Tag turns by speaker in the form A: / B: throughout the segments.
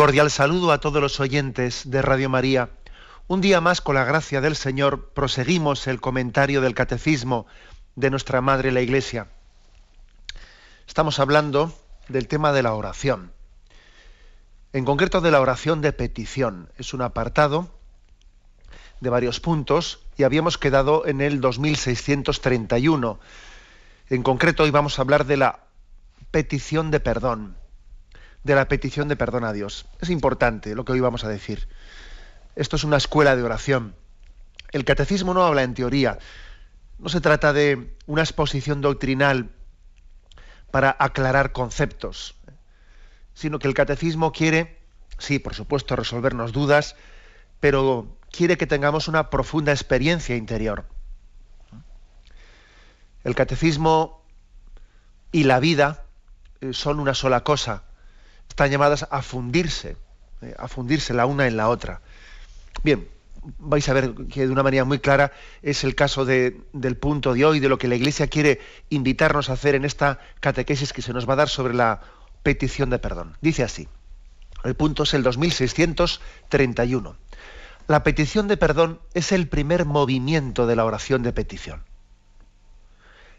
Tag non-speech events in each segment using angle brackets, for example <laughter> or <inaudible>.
A: Cordial saludo a todos los oyentes de Radio María. Un día más, con la gracia del Señor, proseguimos el comentario del Catecismo de nuestra Madre la Iglesia. Estamos hablando del tema de la oración. En concreto de la oración de petición. Es un apartado de varios puntos y habíamos quedado en el 2631. En concreto hoy vamos a hablar de la petición de perdón de la petición de perdón a Dios. Es importante lo que hoy vamos a decir. Esto es una escuela de oración. El catecismo no habla en teoría. No se trata de una exposición doctrinal para aclarar conceptos, sino que el catecismo quiere, sí, por supuesto, resolvernos dudas, pero quiere que tengamos una profunda experiencia interior. El catecismo y la vida eh, son una sola cosa están llamadas a fundirse, eh, a fundirse la una en la otra. Bien, vais a ver que de una manera muy clara es el caso del punto de hoy, de lo que la Iglesia quiere invitarnos a hacer en esta catequesis que se nos va a dar sobre la petición de perdón. Dice así, el punto es el 2631. La petición de perdón es el primer movimiento de la oración de petición.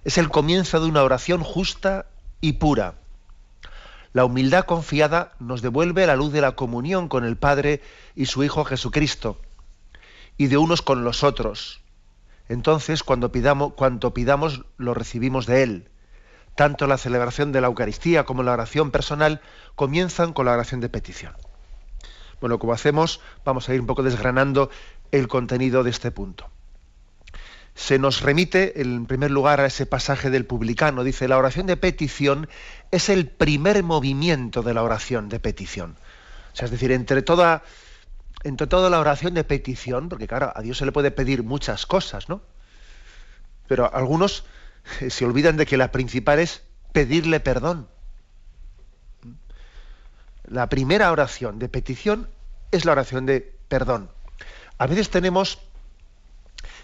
A: Es el comienzo de una oración justa y pura, la humildad confiada nos devuelve la luz de la comunión con el Padre y su Hijo Jesucristo, y de unos con los otros. Entonces, cuando pidamos, cuanto pidamos, lo recibimos de Él. Tanto la celebración de la Eucaristía como la oración personal comienzan con la oración de petición. Bueno, como hacemos, vamos a ir un poco desgranando el contenido de este punto se nos remite en primer lugar a ese pasaje del publicano. Dice, la oración de petición es el primer movimiento de la oración de petición. O sea, es decir, entre toda, entre toda la oración de petición, porque claro, a Dios se le puede pedir muchas cosas, ¿no? Pero algunos se olvidan de que la principal es pedirle perdón. La primera oración de petición es la oración de perdón. A veces tenemos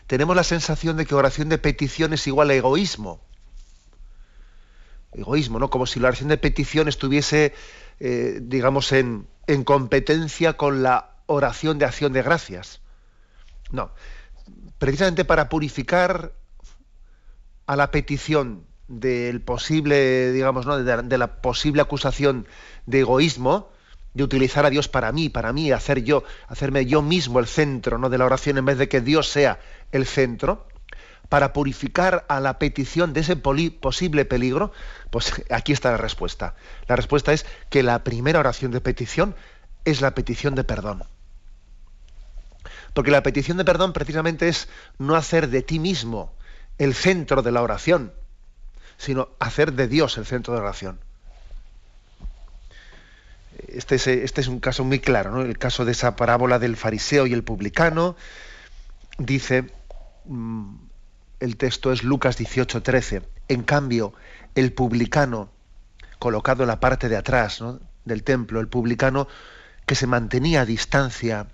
A: tenemos la sensación de que oración de petición es igual a egoísmo. Egoísmo, ¿no? Como si la oración de petición estuviese, eh, digamos, en, en competencia con la oración de acción de gracias. No. Precisamente para purificar a la petición del posible, digamos, ¿no? de, la posible acusación de egoísmo, de utilizar a Dios para mí, para mí, hacer yo, hacerme yo mismo el centro ¿no? de la oración en vez de que Dios sea el centro, para purificar a la petición de ese posible peligro, pues <laughs> aquí está la respuesta. La respuesta es que la primera oración de petición es la petición de perdón. Porque la petición de perdón precisamente es no hacer de ti mismo el centro de la oración, sino hacer de Dios el centro de la oración. Este es, este es un caso muy claro, ¿no? el caso de esa parábola del fariseo y el publicano. Dice, mm, el texto es Lucas 18:13. En cambio, el publicano, colocado en la parte de atrás del templo, el publicano que se mantenía a distancia,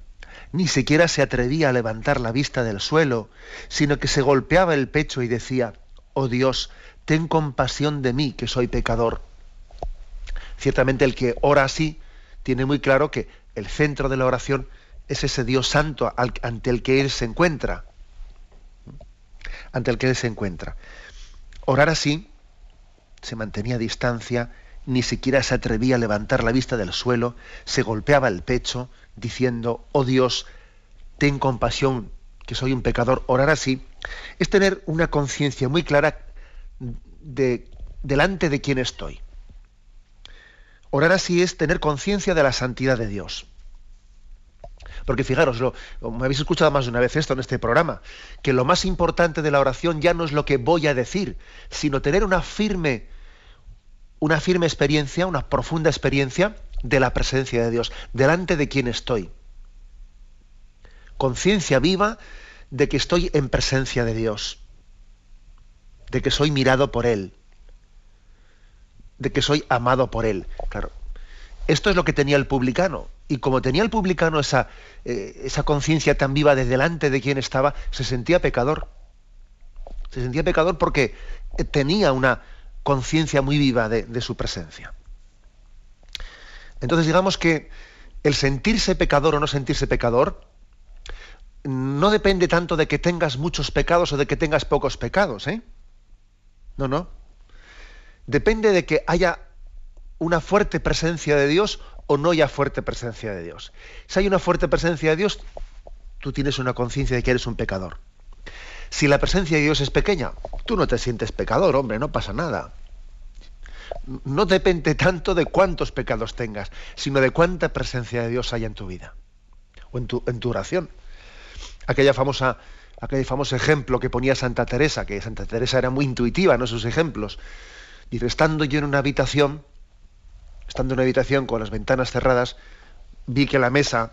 A: ni siquiera se atrevía a levantar la vista del suelo, sino que se golpeaba el pecho y decía, oh Dios, ten compasión de mí, que soy pecador. Ciertamente el que ora así tiene muy claro que el centro de la oración es ese Dios santo ante el que él se encuentra. Ante el que él se encuentra. Orar así se mantenía a distancia, ni siquiera se atrevía a levantar la vista del suelo, se golpeaba el pecho diciendo, oh Dios, ten compasión, que soy un pecador. Orar así es tener una conciencia muy clara de delante de quién estoy. Orar así es tener conciencia de la santidad de Dios. Porque fijaros, lo, me habéis escuchado más de una vez esto en este programa, que lo más importante de la oración ya no es lo que voy a decir, sino tener una firme, una firme experiencia, una profunda experiencia de la presencia de Dios, delante de quien estoy. Conciencia viva de que estoy en presencia de Dios, de que soy mirado por Él, de que soy amado por Él. Claro, esto es lo que tenía el publicano. Y como tenía el publicano esa, eh, esa conciencia tan viva de delante de quien estaba, se sentía pecador. Se sentía pecador porque tenía una conciencia muy viva de, su presencia. Entonces digamos que el sentirse pecador o no sentirse pecador no depende tanto de que tengas muchos pecados o de que tengas pocos pecados, ¿eh? No, no. Depende de que haya una fuerte presencia de Dios o no haya fuerte presencia de Dios. Si hay una fuerte presencia de Dios, tú tienes una conciencia de que eres un pecador. Si la presencia de Dios es pequeña, tú no te sientes pecador, hombre, no pasa nada. No depende tanto de cuántos pecados tengas, sino de cuánta presencia de Dios hay en tu vida o en tu, en tu oración. Aquella famosa, aquel famoso ejemplo que ponía Santa Teresa, que Santa Teresa era muy intuitiva en sus ejemplos. Dice, estando yo en una habitación, estando en una habitación con las ventanas cerradas, vi que la mesa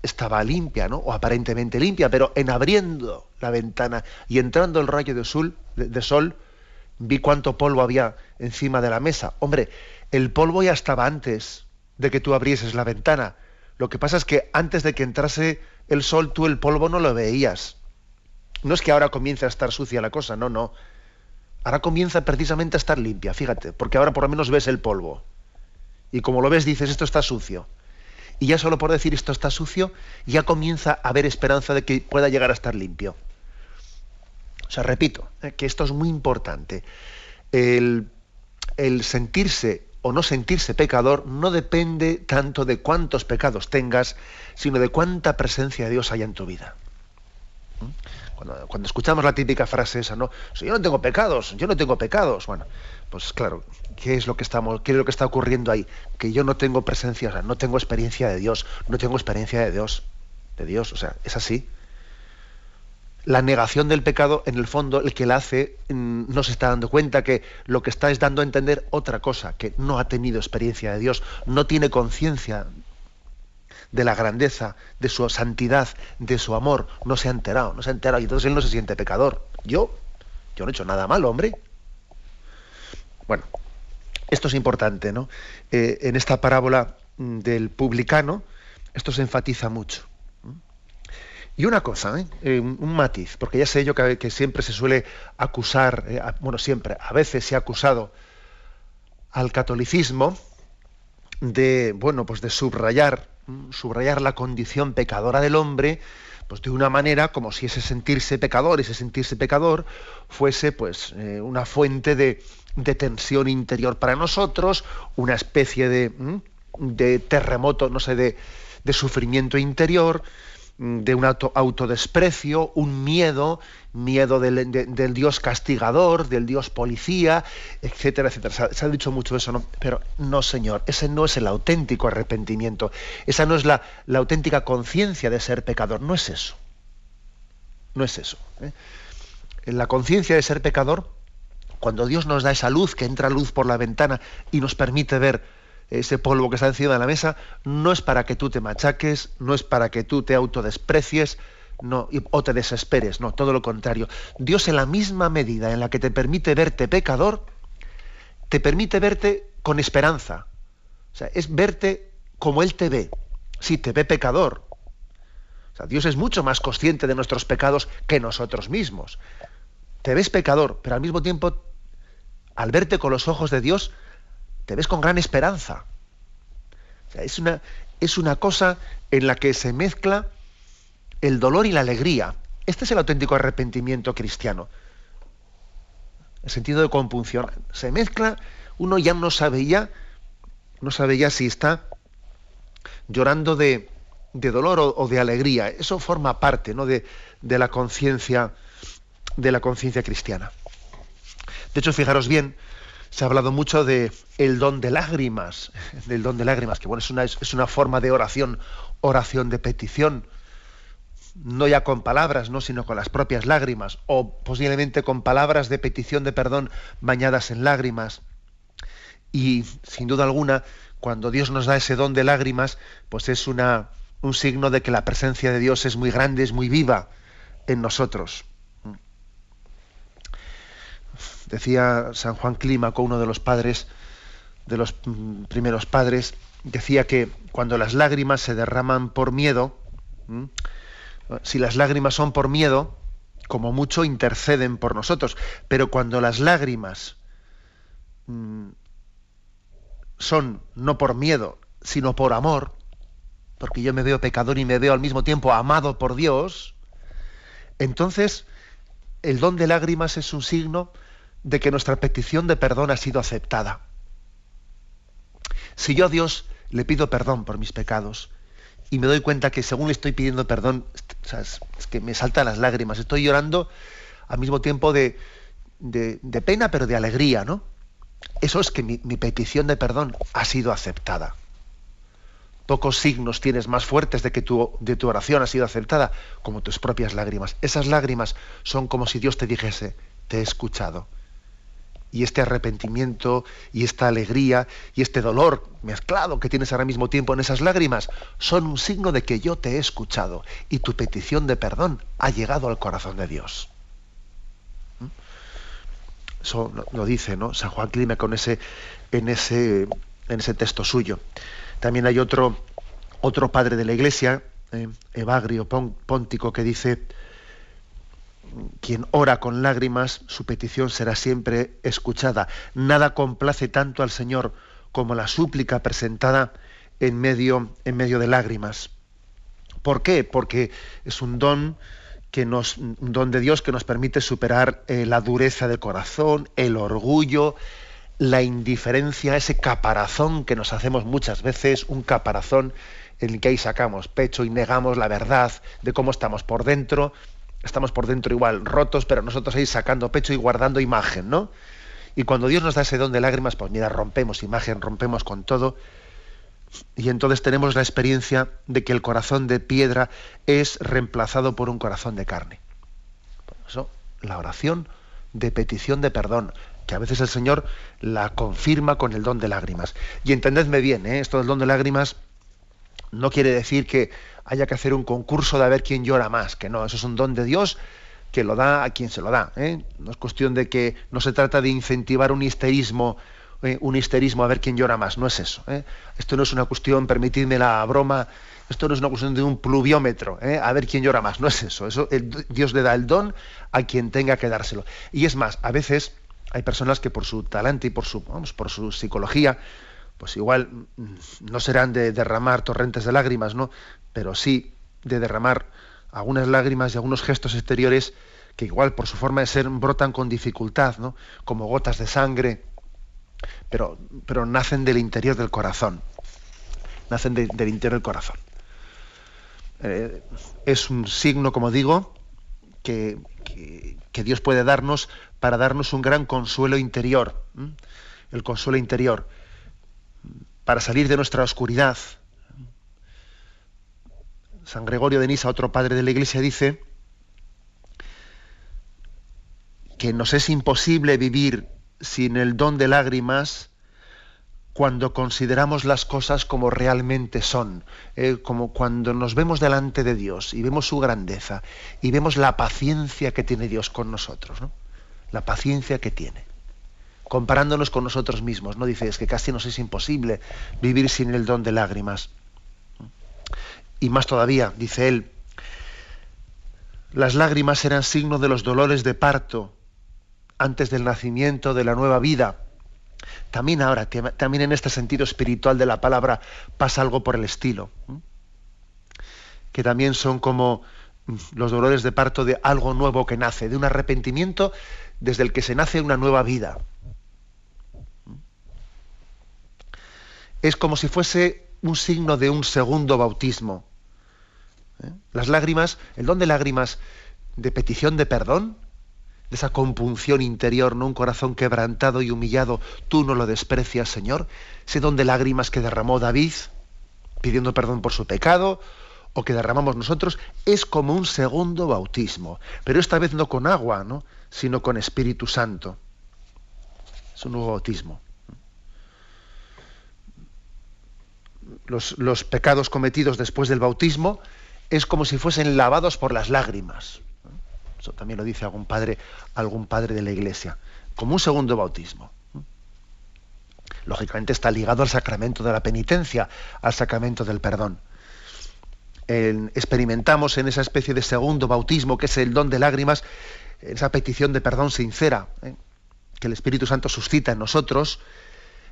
A: estaba limpia, ¿no? O aparentemente limpia, pero en abriendo la ventana y entrando el rayo de sol, de, sol, vi cuánto polvo había encima de la mesa. Hombre, el polvo ya estaba antes de que tú abrieses la ventana. Lo que pasa es que antes de que entrase el sol, tú el polvo no lo veías. No es que ahora comience a estar sucia la cosa, no, no. Ahora comienza precisamente a estar limpia, fíjate, porque ahora por lo menos ves el polvo. Y como lo ves, dices, esto está sucio y ya solo por decir esto está sucio, ya comienza a haber esperanza de que pueda llegar a estar limpio. O sea, repito, eh, que esto es muy importante. El, el sentirse o no sentirse pecador no depende tanto de cuántos pecados tengas, sino de cuánta presencia de Dios haya en tu vida. ¿Mm? Cuando, escuchamos la típica frase esa, ¿no? Yo no tengo pecados, yo no tengo pecados. Bueno, pues claro, ¿qué es lo que estamos, qué es lo que está ocurriendo ahí? Que yo no tengo presencia, o sea, no tengo experiencia de Dios, no tengo experiencia de Dios, de Dios, o sea, es así. La negación del pecado, en el fondo, el que la hace mm, no se está dando cuenta que lo que está es dando a entender otra cosa, que no ha tenido experiencia de Dios, no tiene conciencia de la grandeza, de su santidad, de su amor, no se ha enterado, no se ha enterado y entonces él no se siente pecador. Yo, yo no he hecho nada malo, hombre. Bueno, esto es importante, ¿no? Eh, en esta parábola mm, del publicano, esto se enfatiza mucho. Y una cosa, ¿eh? Eh, un matiz, porque ya sé yo que, siempre se suele acusar, bueno, siempre, a veces se ha acusado al catolicismo de, bueno, pues de subrayar, mm, subrayar la condición pecadora del hombre, pues de una manera como si ese sentirse pecador, ese sentirse pecador, fuese pues una fuente de, de tensión interior para nosotros, una especie de, de terremoto, no sé, de, de sufrimiento interior, de un auto, autodesprecio, un miedo, miedo del, del, Dios castigador, del Dios policía, etcétera, etcétera. Se ha, dicho mucho eso, ¿no? Pero no, Señor, ese no es el auténtico arrepentimiento, esa no es la, la auténtica conciencia de ser pecador, no es eso. No es eso. ¿eh? La conciencia de ser pecador cuando Dios nos da esa luz, que entra luz por la ventana y nos permite ver ese polvo que está encima de la mesa, no es para que tú te machaques, no es para que tú te autodesprecies no, o te desesperes, no, todo lo contrario. Dios en la misma medida en la que te permite verte pecador, te permite verte con esperanza. O sea, es verte como Él te ve. Si te ve pecador. O sea, Dios es mucho más consciente de nuestros pecados que nosotros mismos. Te ves pecador, pero al mismo tiempo al verte con los ojos de Dios, te ves con gran esperanza. es, una, es una cosa en la que se mezcla el dolor y la alegría. Este es el auténtico arrepentimiento cristiano. El sentido de compunción. Se mezcla, uno ya no sabe ya, no sabe ya si está llorando de, dolor o, de alegría. Eso forma parte ¿no? de, de la conciencia de la conciencia cristiana. De hecho, fijaros bien, se ha hablado mucho de el don de lágrimas, del don de lágrimas, que bueno, es una, es una forma de oración, oración de petición, no ya con palabras, no, sino con las propias lágrimas, o posiblemente con palabras de petición de perdón bañadas en lágrimas. Y sin duda alguna, cuando Dios nos da ese don de lágrimas, pues es una, un signo de que la presencia de Dios es muy grande, es muy viva en nosotros. Decía San Juan Clímaco, uno de los padres, de los mm, primeros padres, decía que cuando las lágrimas se derraman por miedo, si las lágrimas son por miedo, como mucho interceden por nosotros, pero cuando las lágrimas mm, son no por miedo, sino por amor, porque yo me veo pecador y me veo al mismo tiempo amado por Dios, entonces el don de lágrimas es un signo de que nuestra petición de perdón ha sido aceptada. Si yo a Dios le pido perdón por mis pecados y me doy cuenta que según le estoy pidiendo perdón, es, que me saltan las lágrimas, estoy llorando al mismo tiempo de, de, pena, pero de alegría, ¿no? Eso es que mi, mi petición de perdón ha sido aceptada. Pocos signos tienes más fuertes de que tu, de tu oración ha sido aceptada como tus propias lágrimas. Esas lágrimas son como si Dios te dijese, te he escuchado y este arrepentimiento y esta alegría y este dolor mezclado que tienes ahora mismo tiempo en esas lágrimas son un signo de que yo te he escuchado y tu petición de perdón ha llegado al corazón de Dios. ¿Mm? Eso lo dice ¿no? San Juan Clime con ese, en, ese, en ese texto suyo. También hay otro, otro padre de la iglesia, eh, Evagrio Póntico, que dice, quien ora con lágrimas, su petición será siempre escuchada. Nada complace tanto al Señor como la súplica presentada en medio, en medio de lágrimas. ¿Por qué? Porque es un don que nos, un don de Dios que nos permite superar eh, la dureza del corazón, el orgullo, la indiferencia, ese caparazón que nos hacemos muchas veces, un caparazón en el que ahí sacamos pecho y negamos la verdad de cómo estamos por dentro estamos por dentro igual rotos, pero nosotros ahí sacando pecho y guardando imagen, ¿no? Y cuando Dios nos da ese don de lágrimas, pues mira, rompemos imagen, rompemos con todo. Y entonces tenemos la experiencia de que el corazón de piedra es reemplazado por un corazón de carne. Por eso, la oración de petición de perdón, que a veces el Señor la confirma con el don de lágrimas. Y entendedme bien, ¿eh? esto del don de lágrimas no quiere decir que haya que hacer un concurso de a ver quién llora más, que no, eso es un don de Dios que lo da a quien se lo da. ¿eh? No es cuestión de que no se trata de incentivar un histerismo, ¿eh? un histerismo a ver quién llora más, no es eso. ¿eh? Esto no es una cuestión, permitidme la broma, esto no es una cuestión de un pluviómetro, a ver quién llora más, no es eso. eso Dios le da el don a quien tenga que dárselo. Y es más, a veces hay personas que por su talento y por su, vamos, por su psicología, pues igual mm, no serán de derramar torrentes de lágrimas, ¿no? Pero sí de derramar algunas lágrimas y algunos gestos exteriores que igual por su forma de ser brotan con dificultad, ¿no? como gotas de sangre, pero, pero nacen del interior del corazón, nacen del interior del corazón. Eh, es un signo, como digo, que, que, Dios puede darnos para darnos un gran consuelo interior, el consuelo interior, para salir de nuestra oscuridad, San Gregorio de Nisa, otro padre de la Iglesia, dice que nos es imposible vivir sin el don de lágrimas cuando consideramos las cosas como realmente son, eh, como cuando nos vemos delante de Dios y vemos su grandeza y vemos la paciencia que tiene Dios con nosotros, la paciencia que tiene, comparándonos con nosotros mismos, ¿no? Dice, es que casi nos es imposible vivir sin el don de lágrimas. Y más todavía, dice él, las lágrimas eran signo de los dolores de parto antes del nacimiento de la nueva vida. También ahora, también en este sentido espiritual de la palabra, pasa algo por el estilo. Que también son como los dolores de parto de algo nuevo que nace, de un arrepentimiento desde el que se nace una nueva vida. Es como si fuese un signo de un segundo bautismo. ¿Eh? Las lágrimas, el don de lágrimas de petición de perdón, de esa compunción interior, no un corazón quebrantado y humillado, tú no lo desprecias, Señor. Ese don de lágrimas que derramó David, pidiendo perdón por su pecado, o que derramamos nosotros, es como un segundo bautismo, pero esta vez no con agua, ¿no? sino con Espíritu Santo. Es un nuevo bautismo. los, pecados cometidos después del bautismo es como si fuesen lavados por las lágrimas. Eso también lo dice algún padre, algún padre de la iglesia, como un segundo bautismo. Lógicamente está ligado al sacramento de la penitencia, al sacramento del perdón. experimentamos en esa especie de segundo bautismo, que es el don de lágrimas, esa petición de perdón sincera ¿eh? que el Espíritu Santo suscita en nosotros,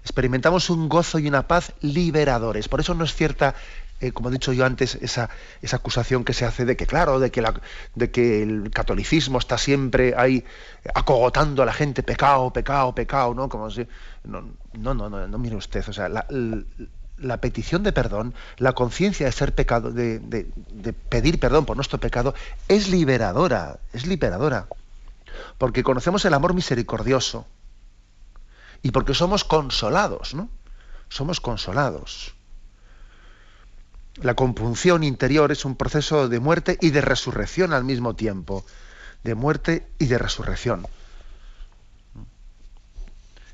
A: experimentamos un gozo y una paz liberadores. Por eso no es cierta, eh, como he dicho yo antes, esa, esa, acusación que se hace de que, claro, de que, de que el catolicismo está siempre ahí acogotando a la gente, pecado, pecado, pecado, ¿no? Como si, no, no, no, no, mire usted, o sea, la, petición de perdón, la conciencia de ser pecado, de, de pedir perdón por nuestro pecado, es liberadora, es liberadora. Porque conocemos el amor misericordioso y porque somos consolados, ¿no? Somos consolados. La compunción interior es un proceso de muerte y de resurrección al mismo tiempo, de muerte y de resurrección.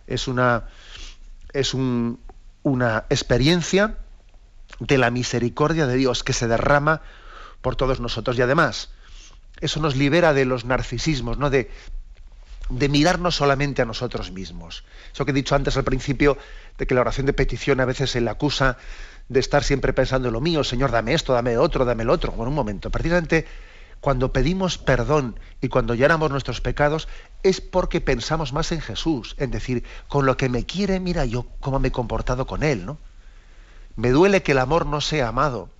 A: Es una, es una experiencia de la misericordia de Dios que se derrama por todos nosotros y además eso nos libera de los narcisismos, ¿no? de, de mirarnos solamente a nosotros mismos. Eso que he dicho antes al principio, de que la oración de petición a veces se le acusa de estar siempre pensando en lo mío, Señor, dame esto, dame otro, dame el otro. Bueno, un momento, precisamente cuando pedimos perdón y cuando lloramos nuestros pecados, es porque pensamos más en Jesús, en decir, con lo que me quiere, mira yo cómo me he comportado con Él, ¿no? Me duele que el amor no sea amado,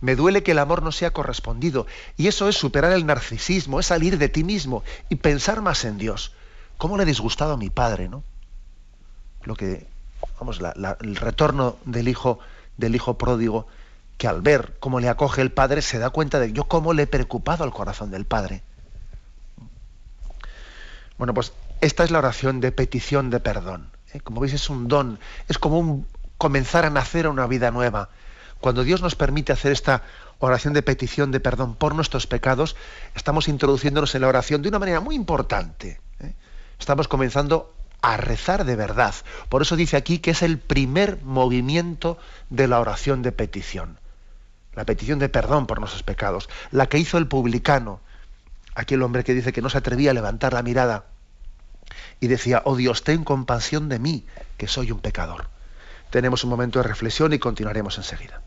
A: me duele que el amor no sea correspondido. Y eso es superar el narcisismo, es salir de ti mismo y pensar más en Dios. ¿Cómo le he disgustado a mi padre, no? Lo que, vamos, el retorno del hijo, del hijo pródigo, que al ver cómo le acoge el padre se da cuenta de yo cómo le he preocupado al corazón del padre. Bueno, pues esta es la oración de petición de perdón. ¿eh? Como veis es un don, es como un comenzar a nacer a una vida nueva cuando Dios nos permite hacer esta oración de petición de perdón por nuestros pecados, estamos introduciéndonos en la oración de una manera muy importante. ¿eh? Estamos comenzando a rezar de verdad. Por eso dice aquí que es el primer movimiento de la oración de petición. La petición de perdón por nuestros pecados. La que hizo el publicano, aquel hombre que dice que no se atrevía a levantar la mirada y decía, oh Dios, ten compasión de mí, que soy un pecador. Tenemos un momento de reflexión y continuaremos enseguida.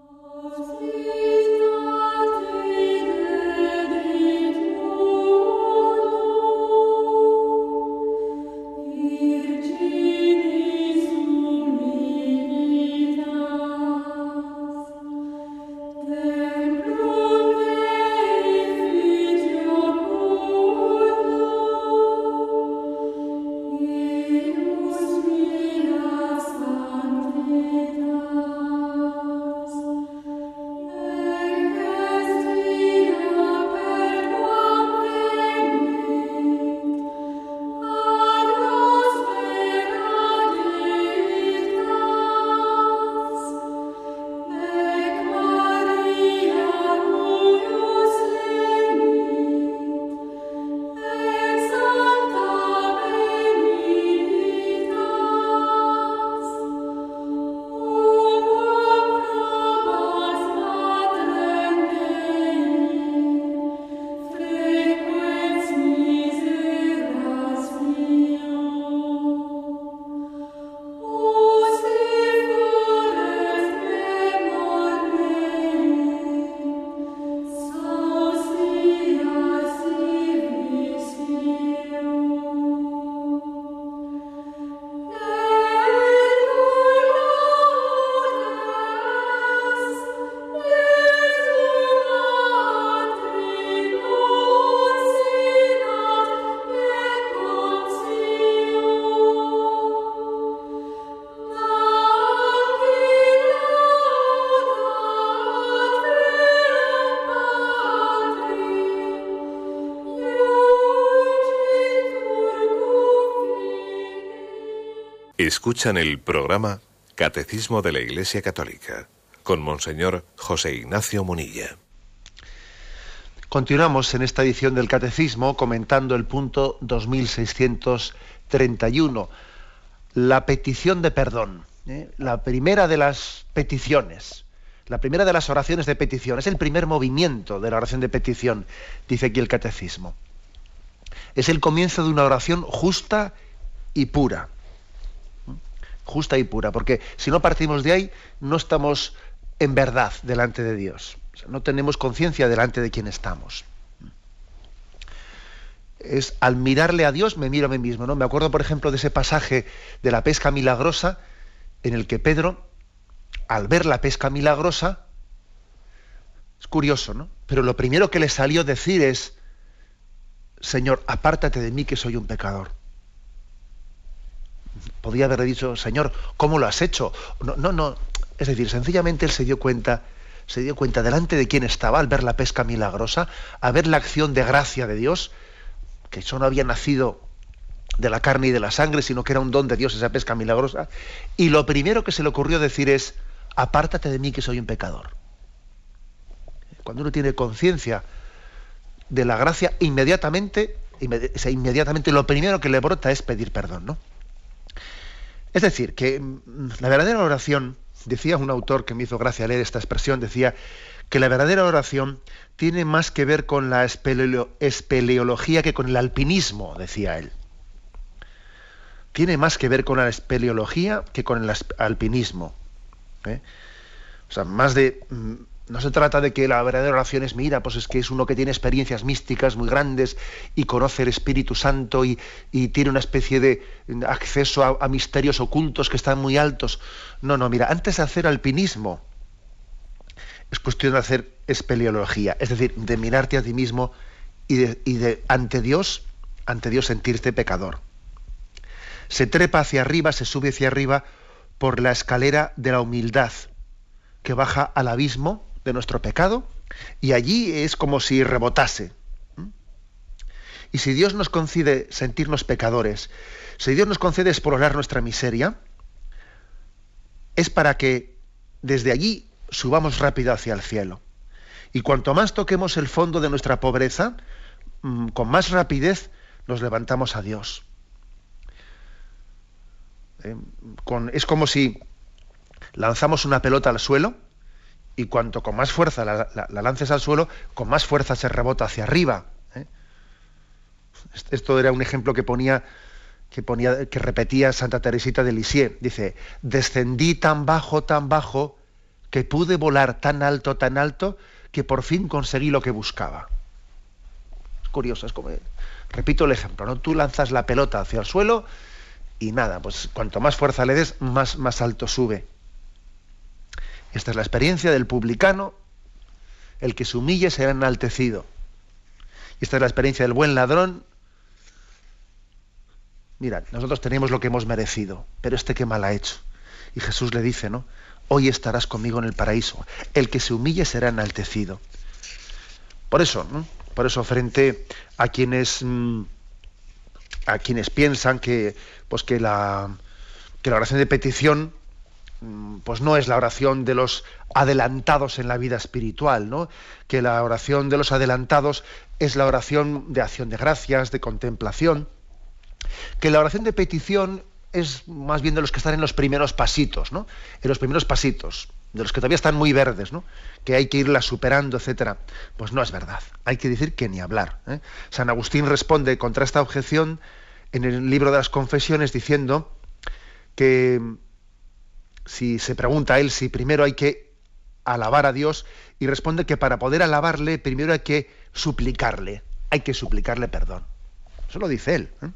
B: Escuchan el programa Catecismo de la Iglesia Católica con Monseñor José Ignacio Munilla.
A: Continuamos en esta edición del Catecismo comentando el punto 2631, la petición de perdón. ¿eh? la primera de las peticiones, la primera de las oraciones de petición, es el primer movimiento de la oración de petición, dice aquí el catecismo. Es el comienzo de una oración justa y pura. Justa y pura, porque si no partimos de ahí, no estamos en verdad delante de Dios. no tenemos conciencia delante de quién estamos. Es al mirarle a Dios me miro a mí mismo. ¿no? Me acuerdo, por ejemplo, de ese pasaje de la pesca milagrosa en el que Pedro, al ver la pesca milagrosa, es curioso, ¿no? Pero lo primero que le salió decir es, Señor, apártate de mí que soy un pecador. Podía haberle dicho, Señor, ¿cómo lo has hecho? No, no, no. Es decir, sencillamente él se dio cuenta, se dio cuenta delante de quién estaba al ver la pesca milagrosa, a ver la acción de gracia de Dios, que eso no había nacido de la carne y de la sangre, sino que era un don de Dios esa pesca milagrosa. Y lo primero que se le ocurrió decir es, apártate de mí que soy un pecador. Cuando uno tiene conciencia de la gracia, inmediatamente, inmediatamente lo primero que le brota es pedir perdón, ¿no? Es decir, que mm, la verdadera oración, decía un autor que me hizo gracia leer esta expresión, decía que la verdadera oración tiene más que ver con la espeleología que con el alpinismo, decía él tiene más que ver con la espeleología que con el alpinismo. ¿eh? O sea, más de. Mm, no se trata de que la verdadera oración es, mira, pues es que es uno que tiene experiencias místicas muy grandes y conoce el Espíritu Santo y, tiene una especie de acceso a, a, misterios ocultos que están muy altos. No, no, mira, antes de hacer alpinismo, es cuestión de hacer espeleología, es decir, de mirarte a ti mismo y de, y de ante Dios, ante Dios sentirte pecador se trepa hacia arriba, se sube hacia arriba por la escalera de la humildad, que baja al abismo de nuestro pecado, y allí es como si rebotase. Y si Dios nos concede sentirnos pecadores, si Dios nos concede explorar nuestra miseria, es para que desde allí subamos rápido hacia el cielo. Y cuanto más toquemos el fondo de nuestra pobreza, mm, con más rapidez nos levantamos a Dios. ¿eh? es como si lanzamos una pelota al suelo y cuanto con más fuerza la, lances al suelo, con más fuerza se rebota hacia arriba. ¿eh? Esto era un ejemplo que ponía, que ponía, que repetía Santa Teresita de Lisieux. Dice, descendí tan bajo, tan bajo, que pude volar tan alto, tan alto, que por fin conseguí lo que buscaba. Es curioso, es como, repito el ejemplo, ¿no? Tú lanzas la pelota hacia el suelo y nada, pues cuanto más fuerza le des, más, más alto sube. Esta es la experiencia del publicano, el que se humille será enaltecido. Y esta es la experiencia del buen ladrón. Mira, nosotros tenemos lo que hemos merecido, pero este qué mal ha hecho. Y Jesús le dice, ¿no? Hoy estarás conmigo en el paraíso. El que se humille será enaltecido. Por eso, ¿no? Por eso, frente a quienes, mm, a quienes piensan que pues que la, que la oración de petición pues no es la oración de los adelantados en la vida espiritual, ¿no? Que la oración de los adelantados es la oración de acción de gracias, de contemplación, que la oración de petición es más bien de los que están en los primeros pasitos, ¿no? En los primeros pasitos, de los que todavía están muy verdes, ¿no? Que hay que irla superando, etcétera. Pues no es verdad. Hay que decir que ni hablar. ¿eh? San Agustín responde contra esta objeción en el libro de las confesiones diciendo que si se pregunta a él si primero hay que alabar a Dios y responde que para poder alabarle primero hay que suplicarle, hay que suplicarle perdón. Eso lo dice él. ¿eh?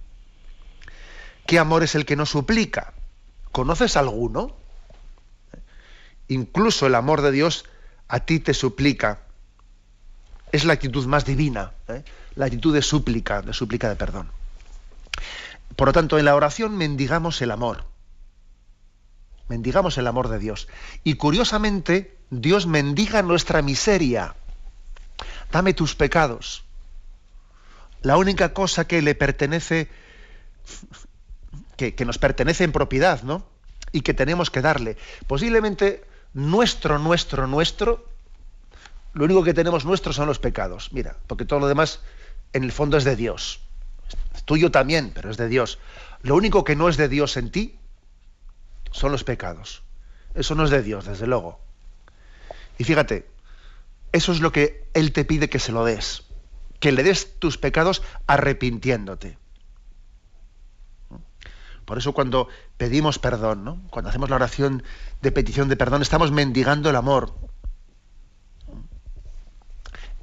A: ¿Qué amor es el que no suplica? ¿Conoces alguno? Incluso el amor de Dios a ti te suplica. Es la actitud más divina, ¿eh? la actitud de súplica, de súplica de perdón. Por lo tanto, en la oración mendigamos el amor. Mendigamos el amor de Dios. Y curiosamente, Dios mendiga nuestra miseria. Dame tus pecados. La única cosa que le pertenece, que, nos pertenece en propiedad, ¿no? Y que tenemos que darle. Posiblemente nuestro, nuestro, nuestro, lo único que tenemos nuestro son los pecados. Mira, porque todo lo demás en el fondo es de Dios tuyo también, pero es de Dios. Lo único que no es de Dios en ti son los pecados. Eso no es de Dios, desde luego. Y fíjate, eso es lo que Él te pide que se lo des, que le des tus pecados arrepintiéndote. Por eso cuando pedimos perdón, ¿no? cuando hacemos la oración de petición de perdón, estamos mendigando el amor.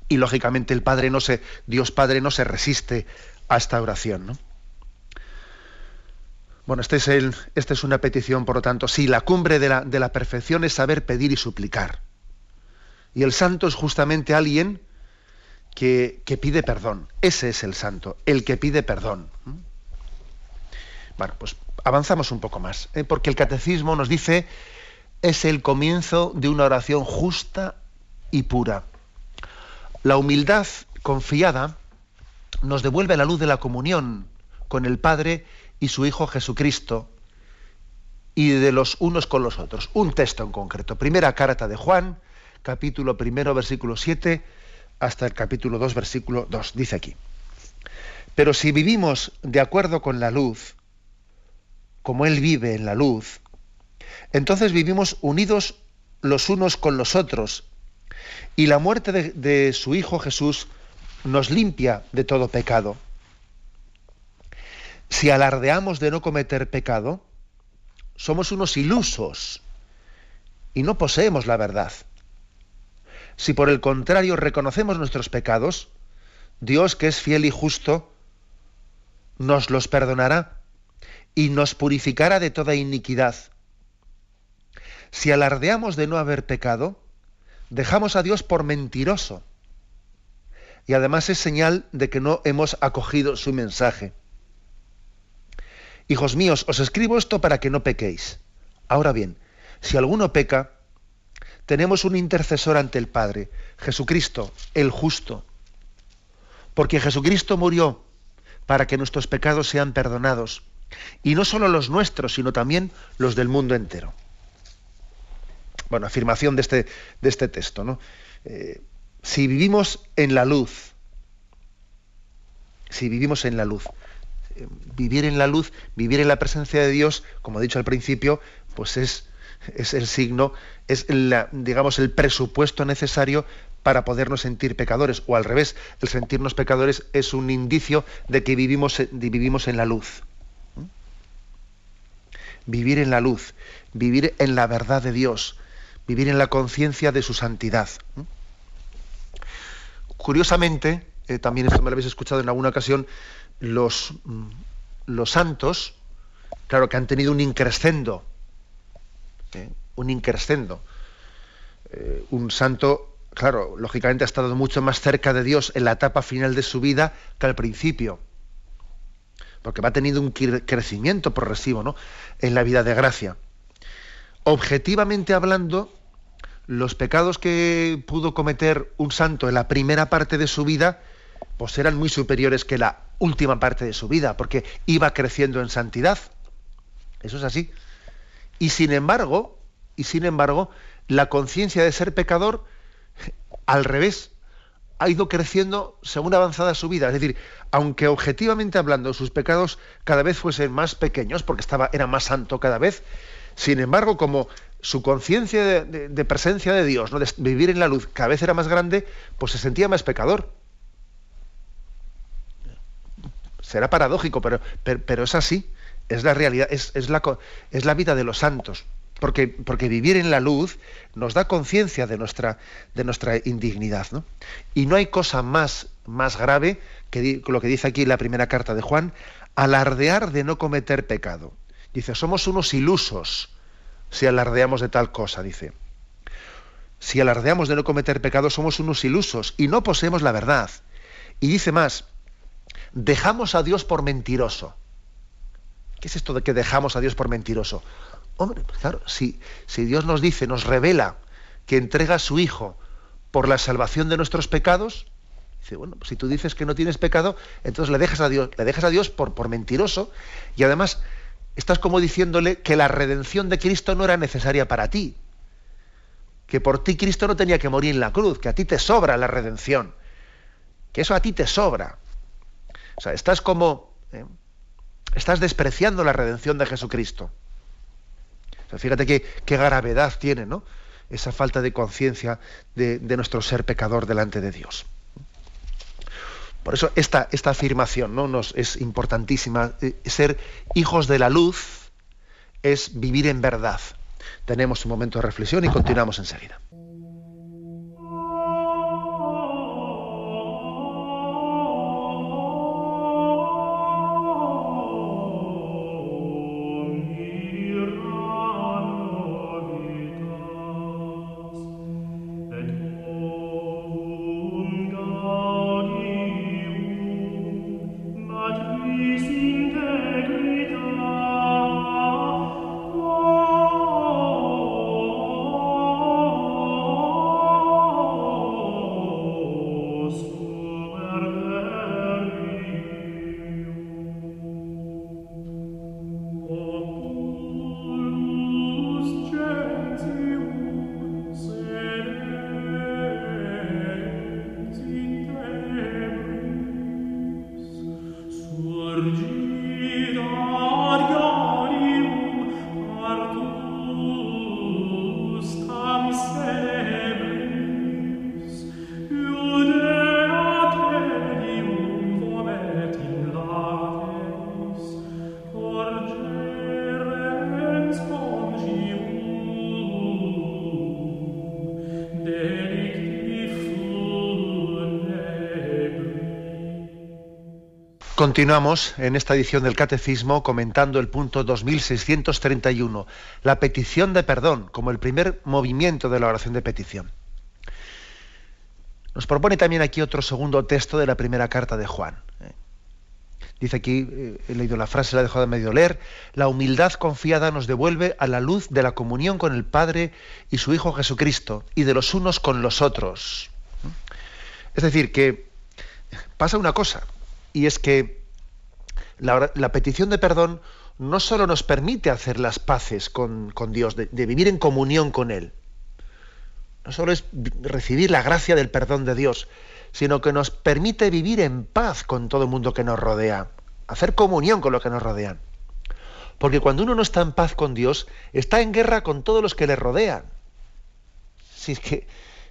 A: Y lógicamente el Padre no se, Dios Padre no se resiste a esta oración. ¿no? Bueno, este es esta una petición, por lo tanto, sí, la cumbre de la, de la perfección es saber pedir y suplicar. Y el santo es justamente alguien que, que, pide perdón. Ese es el santo, el que pide perdón. Bueno, pues avanzamos un poco más, ¿eh? porque el catecismo nos dice es el comienzo de una oración justa y pura. La humildad confiada nos devuelve la luz de la comunión con el Padre y su Hijo Jesucristo y de los unos con los otros. Un texto en concreto. Primera carta de Juan, capítulo primero, versículo 7, hasta el capítulo 2, versículo 2. Dice aquí. Pero si vivimos de acuerdo con la luz, como Él vive en la luz, entonces vivimos unidos los unos con los otros, y la muerte de, de su Hijo Jesús nos limpia de todo pecado. Si alardeamos de no cometer pecado, somos unos ilusos y no poseemos la verdad. Si por el contrario reconocemos nuestros pecados, Dios, que es fiel y justo, nos los perdonará y nos purificará de toda iniquidad. Si alardeamos de no haber pecado, dejamos a Dios por mentiroso. Y además es señal de que no hemos acogido su mensaje. Hijos míos, os escribo esto para que no pequéis. Ahora bien, si alguno peca, tenemos un intercesor ante el Padre, Jesucristo, el justo. Porque Jesucristo murió para que nuestros pecados sean perdonados y no solo los nuestros, sino también los del mundo entero. Bueno, afirmación de este, de este texto. ¿no? Eh, si vivimos en la luz, si vivimos en la luz, vivir en la luz, vivir en la presencia de Dios, como he dicho al principio, pues es, es el signo, es la, digamos el presupuesto necesario para podernos sentir pecadores, o al revés, el sentirnos pecadores es un indicio de que vivimos, vivimos en la luz vivir en la luz, vivir en la verdad de Dios, vivir en la conciencia de su santidad. Curiosamente, eh, también esto me lo habéis escuchado en alguna ocasión, los, mm, los santos, claro que han tenido un increscendo, ¿eh? un increscendo. Eh, un santo, claro, lógicamente ha estado mucho más cerca de Dios en la etapa final de su vida que al principio porque va teniendo un crecimiento progresivo ¿no? en la vida de gracia. Objetivamente hablando, los pecados que pudo cometer un santo en la primera parte de su vida, pues eran muy superiores que la última parte de su vida, porque iba creciendo en santidad. Eso es así. Y sin embargo, y sin embargo, la conciencia de ser pecador, al revés, ha ido creciendo según avanzada su vida. Es decir, aunque objetivamente hablando sus pecados cada vez fuesen más pequeños, porque estaba, era más santo cada vez, sin embargo, como su conciencia de, presencia de Dios, ¿no? de vivir en la luz, cada vez era más grande, pues se sentía más pecador. Será paradójico, pero, pero, es así, es la realidad, es, la, es la vida de los santos. Porque, porque, vivir en la luz nos da conciencia de nuestra, de nuestra indignidad. ¿no? Y no hay cosa más, más grave que lo que dice aquí la primera carta de Juan, alardear de no cometer pecado. Dice, somos unos ilusos si alardeamos de tal cosa, dice. Si alardeamos de no cometer pecado, somos unos ilusos y no poseemos la verdad. Y dice más, dejamos a Dios por mentiroso. ¿Qué es esto de que dejamos a Dios por mentiroso? Hombre, pues claro, si, si Dios nos dice, nos revela que entrega a su Hijo por la salvación de nuestros pecados, dice, bueno, si tú dices que no tienes pecado, entonces le dejas a Dios, le dejas a Dios por, por mentiroso, y además estás como diciéndole que la redención de Cristo no era necesaria para ti. Que por ti Cristo no tenía que morir en la cruz, que a ti te sobra la redención. Que eso a ti te sobra. O sea, estás como. ¿eh? Estás despreciando la redención de Jesucristo. fíjate qué, qué gravedad tiene, ¿no? Esa falta de conciencia de, nuestro ser pecador delante de Dios. Por eso esta, esta afirmación ¿no? Nos, es importantísima. Eh, ser hijos de la luz es vivir en verdad. Tenemos un momento de reflexión y continuamos enseguida. grande Continuamos en esta edición del Catecismo comentando el punto 2631, la petición de perdón como el primer movimiento de la oración de petición. Nos propone también aquí otro segundo texto de la primera carta de Juan. ¿eh? Dice aquí, eh, he leído la frase, la he dejado de medio leer, la humildad confiada nos devuelve a la luz de la comunión con el Padre y su Hijo Jesucristo y de los unos con los otros. Es decir, que pasa una cosa, y es que la, petición de perdón no solo nos permite hacer las paces con, Dios, de, vivir en comunión con Él, no solo es recibir la gracia del perdón de Dios, sino que nos permite vivir en paz con todo el mundo que nos rodea, hacer comunión con lo que nos rodean. Porque cuando uno no está en paz con Dios, está en guerra con todos los que le rodean. Si es que,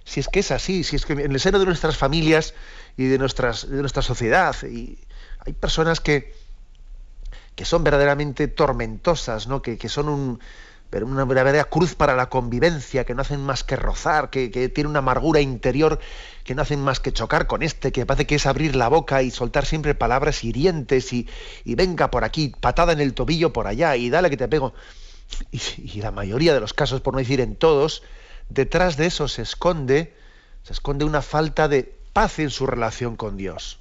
A: si es, que es así, si es que en el seno de nuestras familias y de, nuestras, de nuestra sociedad. Y hay personas que, que son verdaderamente tormentosas, ¿no? que, son un, pero una verdadera cruz para la convivencia, que no hacen más que rozar, que, que tiene una amargura interior, que no hacen más que chocar con este, que parece que es abrir la boca y soltar siempre palabras hirientes y, y venga por aquí, patada en el tobillo por allá y dale que te pego. Y, la mayoría de los casos, por no decir en todos, detrás de eso se esconde, se esconde una falta de paz en su relación con Dios.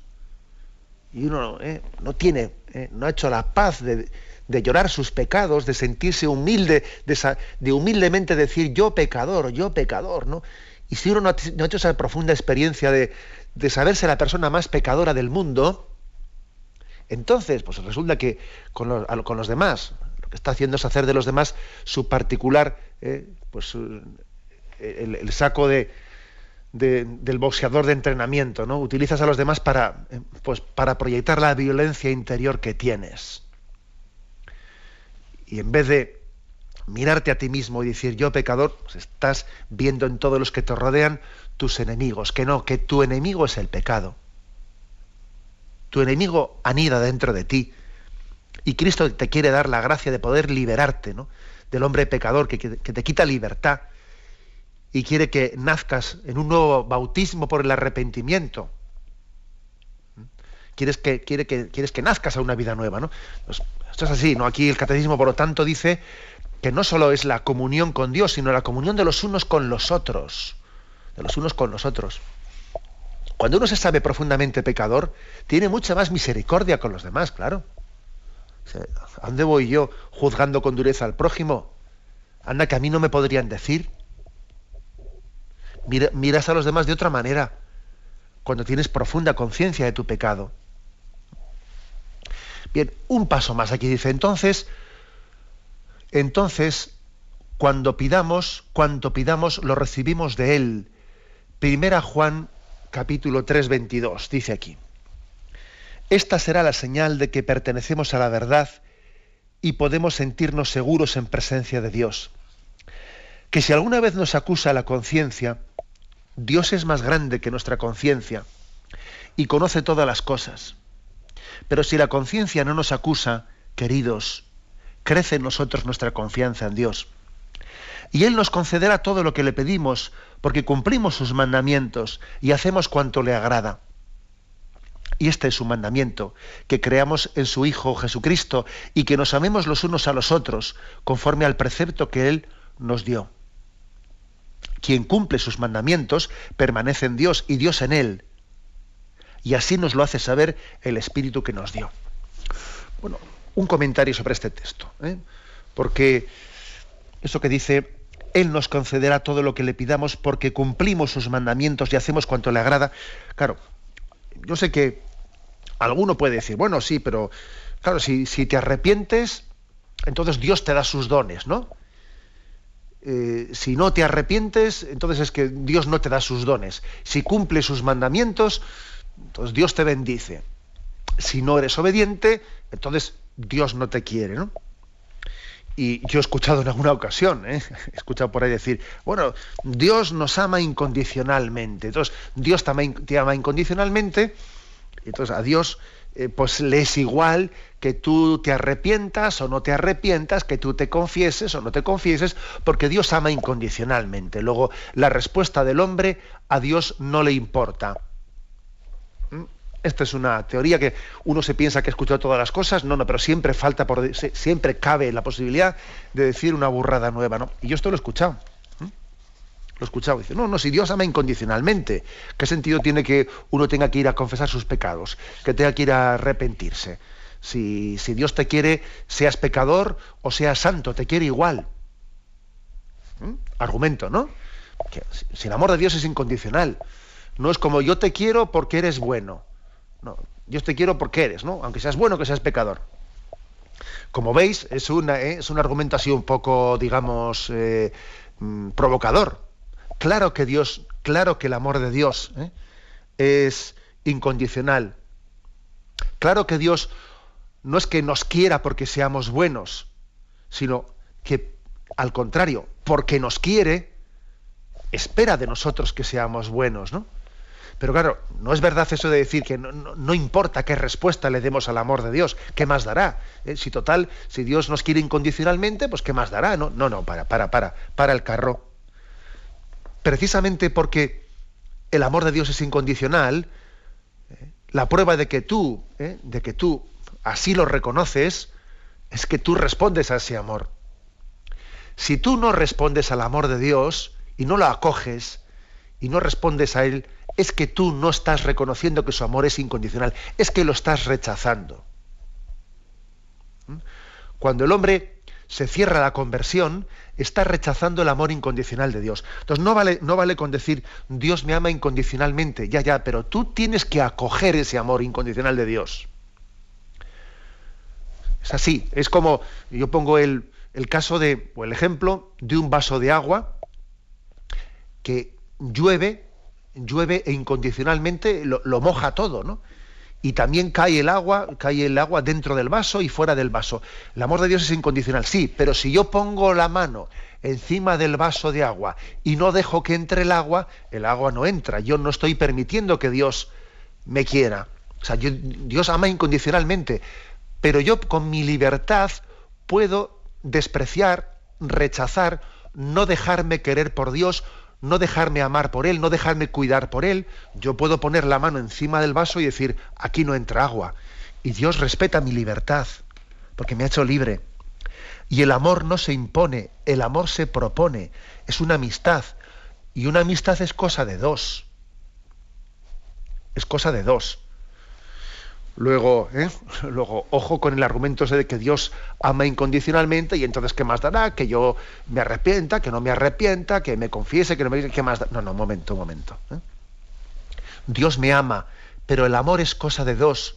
A: Y uno eh, no tiene, eh, no ha hecho la paz de, llorar sus pecados, de sentirse humilde, de, humildemente decir yo pecador, yo pecador, ¿no? Y si uno no ha, hecho esa profunda experiencia de, de, saberse la persona más pecadora del mundo, entonces, pues resulta que con los, con los demás, lo que está haciendo es hacer de los demás su particular, eh, pues el saco de, del boxeador de entrenamiento, ¿no? Utilizas a los demás para, eh, pues, para proyectar la violencia interior que tienes. Y en vez de mirarte a ti mismo y decir yo pecador, pues estás viendo en todos los que te rodean tus enemigos, que no, que tu enemigo es el pecado. Tu enemigo anida dentro de ti. Y Cristo te quiere dar la gracia de poder liberarte ¿no? del hombre pecador que, que te quita libertad y quiere que nazcas en un nuevo bautismo por el arrepentimiento. Quieres que, que, quieres que nazcas a una vida nueva, ¿no? Pues, esto es así, ¿no? Aquí el catecismo, por lo tanto, dice que no solo es la comunión con Dios, sino la comunión de los unos con los otros. De los unos con los otros. Cuando uno se sabe profundamente pecador, tiene mucha más misericordia con los demás, claro. ¿A dónde voy yo juzgando con dureza al prójimo? Anda que a mí no me podrían decir miras a los demás de otra manera, cuando tienes profunda conciencia de tu pecado. Bien, un paso más aquí dice, entonces, entonces, cuando pidamos, cuanto pidamos, lo recibimos de Él. Primera Juan capítulo 3, 22, dice aquí. Esta será la señal de que pertenecemos a la verdad y podemos sentirnos seguros en presencia de Dios. Que si alguna vez nos acusa la conciencia, Dios es más grande que nuestra conciencia y conoce todas las cosas. Pero si la conciencia no nos acusa, queridos, crece en nosotros nuestra confianza en Dios. Y Él nos concederá todo lo que le pedimos, porque cumplimos sus mandamientos y hacemos cuanto le agrada. Y este es su mandamiento, que creamos en su Hijo Jesucristo y que nos amemos los unos a los otros, conforme al precepto que Él nos dio. Quien cumple sus mandamientos permanece en Dios y Dios en Él. Y así nos lo hace saber el Espíritu que nos dio. Bueno, un comentario sobre este texto, ¿eh? porque eso que dice, Él nos concederá todo lo que le pidamos porque cumplimos sus mandamientos y hacemos cuanto le agrada. Claro, yo sé que alguno puede decir, bueno, sí, pero claro, si, si te arrepientes, entonces Dios te da sus dones, ¿no? Eh, si no te arrepientes, entonces es que Dios no te da sus dones. Si cumple sus mandamientos, entonces Dios te bendice. Si no eres obediente, entonces Dios no te quiere. Y yo he escuchado en alguna ocasión, ¿eh? <laughs> he escuchado por ahí decir, bueno, Dios nos ama incondicionalmente. Entonces, Dios te ama incondicionalmente, entonces a Dios eh, pues le es igual que tú te arrepientas o no te arrepientas, que tú te confieses o no te confieses, porque Dios ama incondicionalmente. Luego, la respuesta del hombre a Dios no le importa. ¿Mm? Esta es una teoría que uno se piensa que ha escuchado todas las cosas, no, no, pero siempre falta, por, siempre cabe la posibilidad de decir una burrada nueva, ¿no? Y yo esto lo he escuchado lo escuchaba, dice, no, no, si Dios ama incondicionalmente, ¿qué sentido tiene que uno tenga que ir a confesar sus pecados, que tenga que ir a arrepentirse? Si, si Dios te quiere, seas pecador o seas santo, te quiere igual. ¿Mm? Argumento, ¿no? Que, si el amor de Dios es incondicional, no es como yo te quiero porque eres bueno. No, Dios te quiero porque eres, ¿no? Aunque seas bueno, que seas pecador. Como veis, es, una, ¿eh? es un argumento así un poco, digamos, eh, mm, provocador. Claro que Dios, claro que el amor de Dios ¿eh? es incondicional. Claro que Dios no es que nos quiera porque seamos buenos, sino que al contrario, porque nos quiere, espera de nosotros que seamos buenos, ¿no? Pero claro, no es verdad eso de decir que no, importa qué respuesta le demos al amor de Dios, ¿qué más dará? ¿Eh? Si total, si Dios nos quiere incondicionalmente, pues ¿qué más dará? No, no, no, para, para, para, para el carro precisamente porque el amor de Dios es incondicional, ¿eh? la prueba de que tú, ¿eh? de que tú así lo reconoces, es que tú respondes a ese amor. Si tú no respondes al amor de Dios y no lo acoges y no respondes a él, es que tú no estás reconociendo que su amor es incondicional, es que lo estás rechazando. ¿Mm? Cuando el hombre se cierra la conversión, está rechazando el amor incondicional de Dios. Entonces no vale, no vale con decir Dios me ama incondicionalmente, ya, ya, pero tú tienes que acoger ese amor incondicional de Dios. Es así, es como yo pongo el, caso de, o el ejemplo de un vaso de agua que llueve, llueve e incondicionalmente lo, lo moja todo, ¿no? Y también cae el agua, cae el agua dentro del vaso y fuera del vaso. El amor de Dios es incondicional, sí, pero si yo pongo la mano encima del vaso de agua y no dejo que entre el agua, el agua no entra. Yo no estoy permitiendo que Dios me quiera. O sea, Dios ama incondicionalmente, pero yo con mi libertad puedo despreciar, rechazar, no dejarme querer por Dios, no dejarme amar por Él, no dejarme cuidar por Él, yo puedo poner la mano encima del vaso y decir, aquí no entra agua. Y Dios respeta mi libertad, porque me ha hecho libre. Y el amor no se impone, el amor se propone, es una amistad. Y una amistad es cosa de dos. Es cosa de dos. Luego, ¿eh? <laughs> luego, ojo con el argumento de que Dios ama incondicionalmente y entonces ¿qué más dará? Que yo me arrepienta, que no me arrepienta, que me confiese, que no me... ¿Qué más da? No, no, momento, momento. ¿eh? Dios me ama, pero el amor es cosa de dos,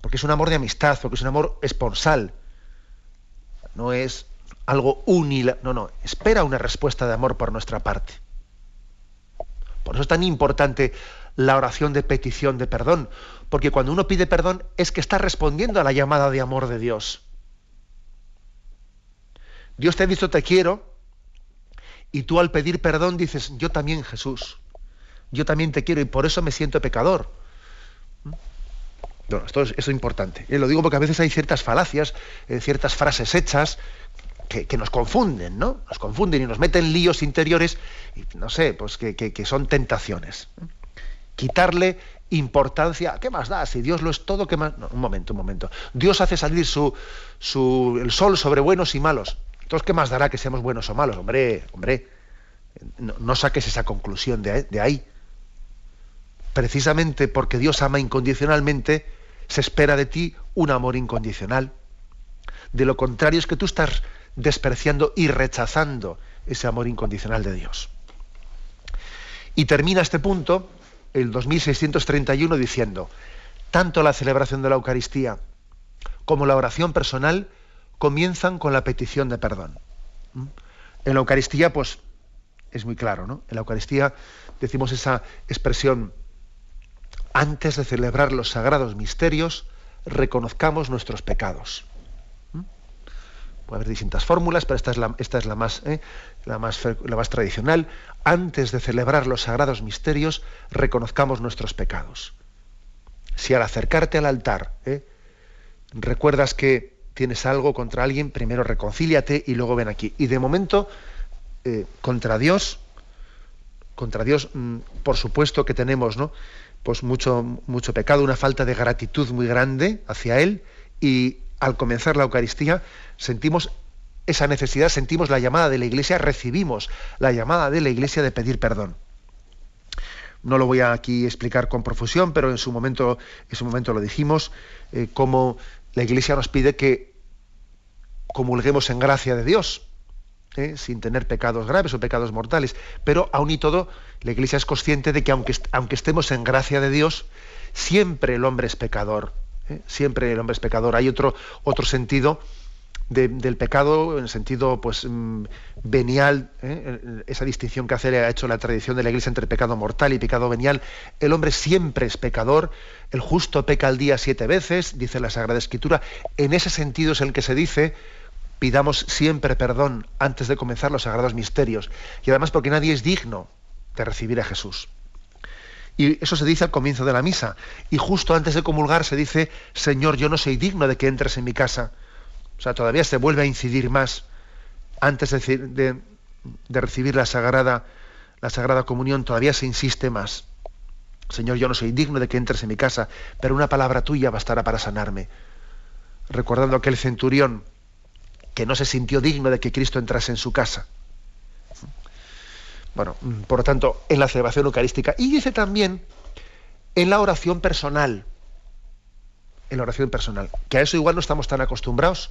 A: porque es un amor de amistad, porque es un amor esponsal. No es algo unil... No, no, espera una respuesta de amor por nuestra parte. Por eso es tan importante la oración de petición de perdón, porque cuando uno pide perdón es que está respondiendo a la llamada de amor de Dios. Dios te ha dicho te quiero y tú al pedir perdón dices yo también Jesús, yo también te quiero y por eso me siento pecador. Bueno, esto es, importante. Eh, lo digo porque a veces hay ciertas falacias, eh, ciertas frases hechas que, nos confunden, ¿no? Nos confunden y nos meten líos interiores, y, no sé, pues que, son tentaciones. Quitarle importancia, ¿qué más da? Si Dios lo es todo, ¿qué más? un momento, un momento. Dios hace salir su, su, el sol sobre buenos y malos. Entonces, ¿qué más dará que seamos buenos o malos? Hombre, hombre, no, saques esa conclusión de ahí. Precisamente porque Dios ama incondicionalmente, se espera de ti un amor incondicional. De lo contrario es que tú estás despreciando y rechazando ese amor incondicional de Dios. Y termina este punto, el 2631, diciendo, tanto la celebración de la Eucaristía como la oración personal comienzan con la petición de perdón. ¿Mm? En la Eucaristía, pues, es muy claro, ¿no? En la Eucaristía decimos esa expresión, antes de celebrar los sagrados misterios, reconozcamos nuestros pecados. Puede haber distintas fórmulas, pero esta es ¿eh? la más tradicional. Antes de celebrar los sagrados misterios, reconozcamos nuestros pecados. Si al acercarte al altar ¿eh? recuerdas que tienes algo contra alguien, primero reconcíliate y luego ven aquí. Y de momento, eh, contra Dios, contra Dios, mm, por supuesto que tenemos, ¿no? Pues mucho, mucho pecado, una falta de gratitud muy grande hacia Él y al comenzar la Eucaristía sentimos esa necesidad, sentimos la llamada de la Iglesia, recibimos la llamada de la Iglesia de pedir perdón. No lo voy a aquí explicar con profusión, pero en su momento, en su momento lo dijimos, eh, como la Iglesia nos pide que comulguemos en gracia de Dios, eh, sin tener pecados graves o pecados mortales. Pero aún y todo, la Iglesia es consciente de que aunque, aunque estemos en gracia de Dios, siempre el hombre es pecador. ¿Eh? Siempre el hombre es pecador. Hay otro, otro sentido del pecado en sentido pues mm, venial, ¿eh? esa distinción que hace ha hecho la tradición de la Iglesia entre pecado mortal y pecado venial. El hombre siempre es pecador, el justo peca al día siete veces, dice la Sagrada Escritura. En ese sentido es el que se dice pidamos siempre perdón antes de comenzar los sagrados misterios. Y además porque nadie es digno de recibir a Jesús. Y eso se dice al comienzo de la misa. Y justo antes de comulgar se dice, Señor, yo no soy digno de que entres en mi casa. O sea, todavía se vuelve a incidir más antes de, recibir la sagrada, la sagrada comunión, todavía se insiste más. Señor, yo no soy digno de que entres en mi casa, pero una palabra tuya bastará para sanarme. Recordando aquel centurión que no se sintió digno de que Cristo entrase en su casa. Bueno, mm, por lo tanto, en la celebración eucarística. Y dice también en la oración personal. En la oración personal. Que a eso igual no estamos tan acostumbrados.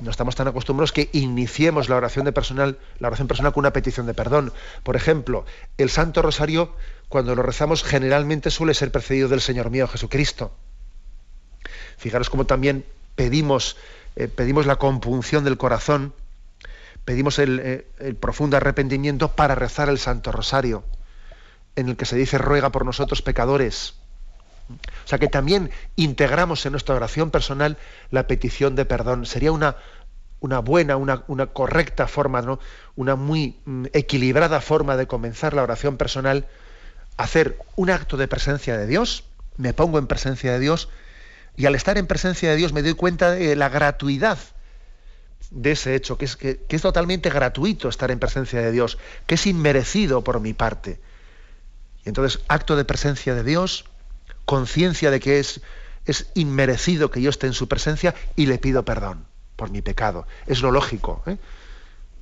A: No estamos tan acostumbrados que iniciemos la oración de personal, la oración personal con una petición de perdón. Por ejemplo, el Santo Rosario, cuando lo rezamos, generalmente suele ser precedido del Señor mío Jesucristo. Fijaros cómo también pedimos, eh, pedimos la compunción del corazón pedimos eh, el, profundo arrepentimiento para rezar el Santo Rosario, en el que se dice ruega por nosotros pecadores. O sea que también integramos en nuestra oración personal la petición de perdón. Sería una, una buena, una, una, correcta forma, ¿no? una muy mm, equilibrada forma de comenzar la oración personal, hacer un acto de presencia de Dios, me pongo en presencia de Dios, y al estar en presencia de Dios me doy cuenta de la gratuidad de ese hecho, que es, que, es totalmente gratuito estar en presencia de Dios, que es inmerecido por mi parte. Y entonces, acto de presencia de Dios, conciencia de que es, es inmerecido que yo esté en su presencia y le pido perdón por mi pecado. Es lo lógico. ¿eh?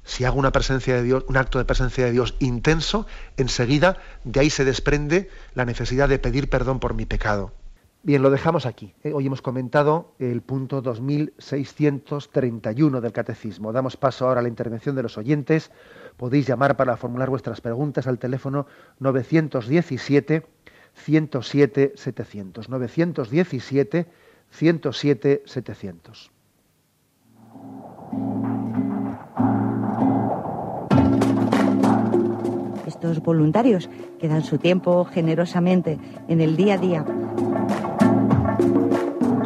A: Si hago una presencia de Dios, un acto de presencia de Dios intenso, enseguida de ahí se desprende la necesidad de pedir perdón por mi pecado. Bien, lo dejamos aquí. ¿eh? Hoy hemos comentado el punto 2631 del Catecismo. Damos paso ahora a la intervención de los oyentes. Podéis llamar para formular vuestras preguntas al teléfono 917 107 700. 917 107 700.
C: Estos voluntarios que dan su tiempo generosamente en el día a día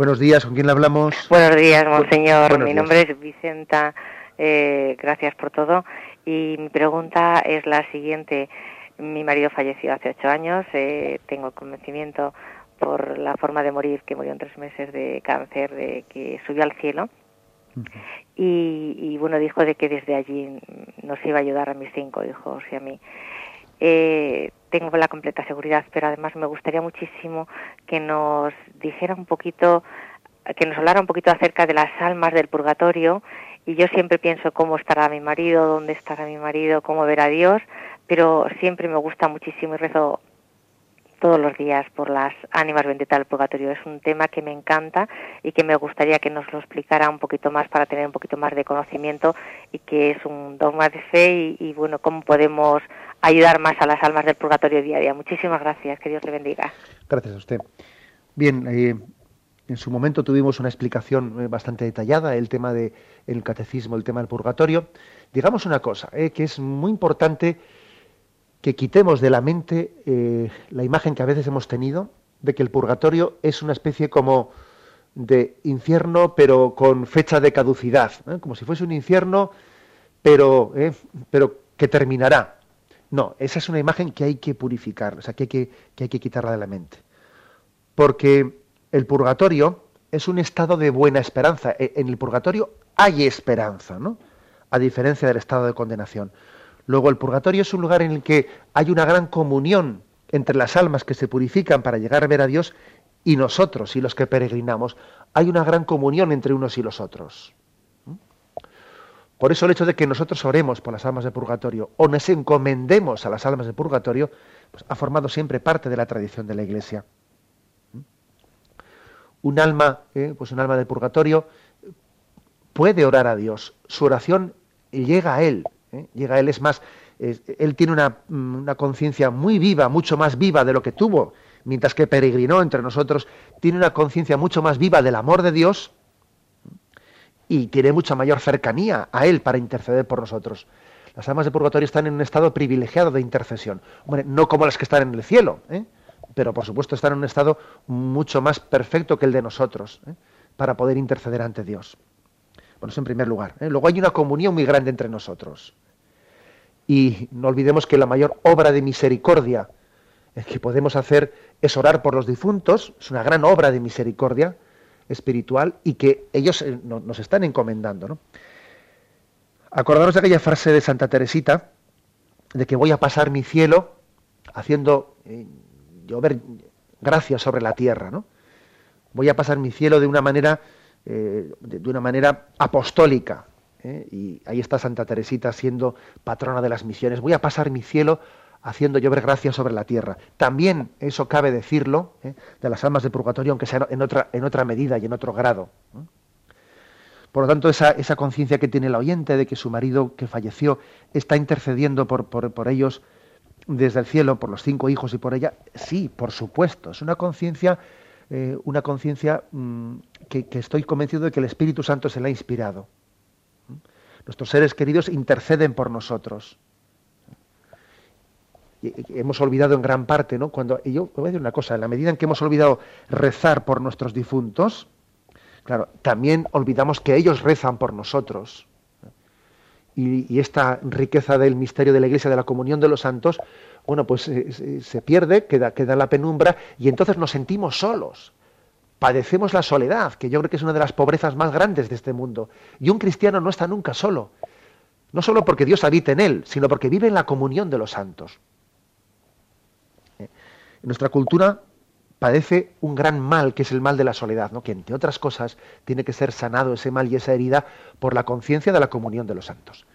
A: Buenos días, ¿con quién le hablamos?
D: Buenos días, monseñor.
A: Buenos
D: Mi
A: días.
D: nombre es Vicenta. eh, gracias por todo. Y mi pregunta es la siguiente. Mi marido falleció hace ocho años. eh, tengo convencimiento por la forma de morir, que murió en tres meses de cáncer, de que subió al cielo. Y, y, bueno, dijo de que desde allí nos iba a ayudar a mis cinco hijos y a mí. Eh, tengo la completa seguridad, pero además me gustaría muchísimo que nos dijera un poquito, que nos hablara un poquito acerca de las almas del purgatorio. Y yo siempre pienso cómo estará mi marido, dónde estará mi marido, cómo verá a Dios, pero siempre me gusta muchísimo y rezo todos los días por las ánimas benditas del purgatorio. Es un tema que me encanta y que me gustaría que nos lo explicara un poquito más para tener un poquito más de conocimiento y que es un dogma de fe y, y bueno, cómo podemos ayudar más a las almas del purgatorio día a día. Muchísimas gracias, que Dios le bendiga.
A: Gracias a usted. Bien, eh, en su momento tuvimos una explicación eh, bastante detallada, el tema del el catecismo, el tema del purgatorio. Digamos una cosa, eh, que es muy importante que quitemos de la mente eh, la imagen que a veces hemos tenido de que el purgatorio es una especie como de infierno, pero con fecha de caducidad, como si fuese un infierno, pero, pero que terminará. No, esa es una imagen que hay que purificar, o sea, que hay que, que hay que quitarla de la mente. Porque el purgatorio es un estado de buena esperanza. E- En el purgatorio hay esperanza, ¿no? A diferencia del estado de condenación. Luego, el purgatorio es un lugar en el que hay una gran comunión entre las almas que se purifican para llegar a ver a Dios y nosotros y los que peregrinamos. Hay una gran comunión entre unos y los otros. Por eso el hecho de que nosotros oremos por las almas de purgatorio o nos encomendemos a las almas de purgatorio, pues ha formado siempre parte de la tradición de la Iglesia. ¿Mm? Un alma, eh, pues un alma de purgatorio puede orar a Dios. Su oración llega a Él. ¿eh? Llega a Él. Es más, Él tiene una, mm, una conciencia muy viva, mucho más viva de lo que tuvo mientras que peregrinó entre nosotros. Tiene una conciencia mucho más viva del amor de Dios y tiene mucha mayor cercanía a Él para interceder por nosotros. Las almas de purgatorio están en un estado privilegiado de intercesión. No como las que están en el cielo, ¿eh? pero por supuesto están en un estado mucho más perfecto que el de nosotros, ¿eh? para poder interceder ante Dios. Bueno, eso en primer lugar. ¿eh? Luego hay una comunión muy grande entre nosotros. Y no olvidemos que la mayor obra de misericordia que podemos hacer es orar por los difuntos, es una gran obra de misericordia espiritual y que ellos eh, no- nos están encomendando. ¿no? Acordaros de aquella frase de Santa Teresita, de que voy a pasar mi cielo haciendo eh, llover gracia sobre la tierra, ¿no? Voy a pasar mi cielo de una manera, eh, de, una manera apostólica. Y ahí está Santa Teresita siendo patrona de las misiones. Voy a pasar mi cielo haciendo llover gracia sobre la tierra. También eso cabe decirlo ¿eh? de las almas de purgatorio, aunque sea en otra, medida y en otro grado. ¿no? Por lo tanto, esa, conciencia que tiene el oyente de que su marido que falleció está intercediendo por, ellos desde el cielo, por los cinco hijos y por ella, sí, por supuesto. Es una conciencia, eh, una conciencia mm, que, estoy convencido de que el Espíritu Santo se la ha inspirado. Nuestros seres queridos interceden por nosotros. Hemos olvidado en gran parte, ¿no? Cuando, y yo voy a decir una cosa, en la medida en que hemos olvidado rezar por nuestros difuntos, claro, también olvidamos que ellos rezan por nosotros. Y, esta riqueza del misterio de la Iglesia, de la comunión de los santos, bueno, pues eh, se, pierde, queda, queda en la penumbra, y entonces nos sentimos solos. Padecemos la soledad, que yo creo que es una de las pobrezas más grandes de este mundo. Y un cristiano no está nunca solo. No solo porque Dios habita en él, sino porque vive en la comunión de los santos. Nuestra cultura padece un gran mal, que es el mal de la soledad, ¿no? que entre otras cosas tiene que ser sanado ese mal y esa herida por la conciencia de la comunión de los santos.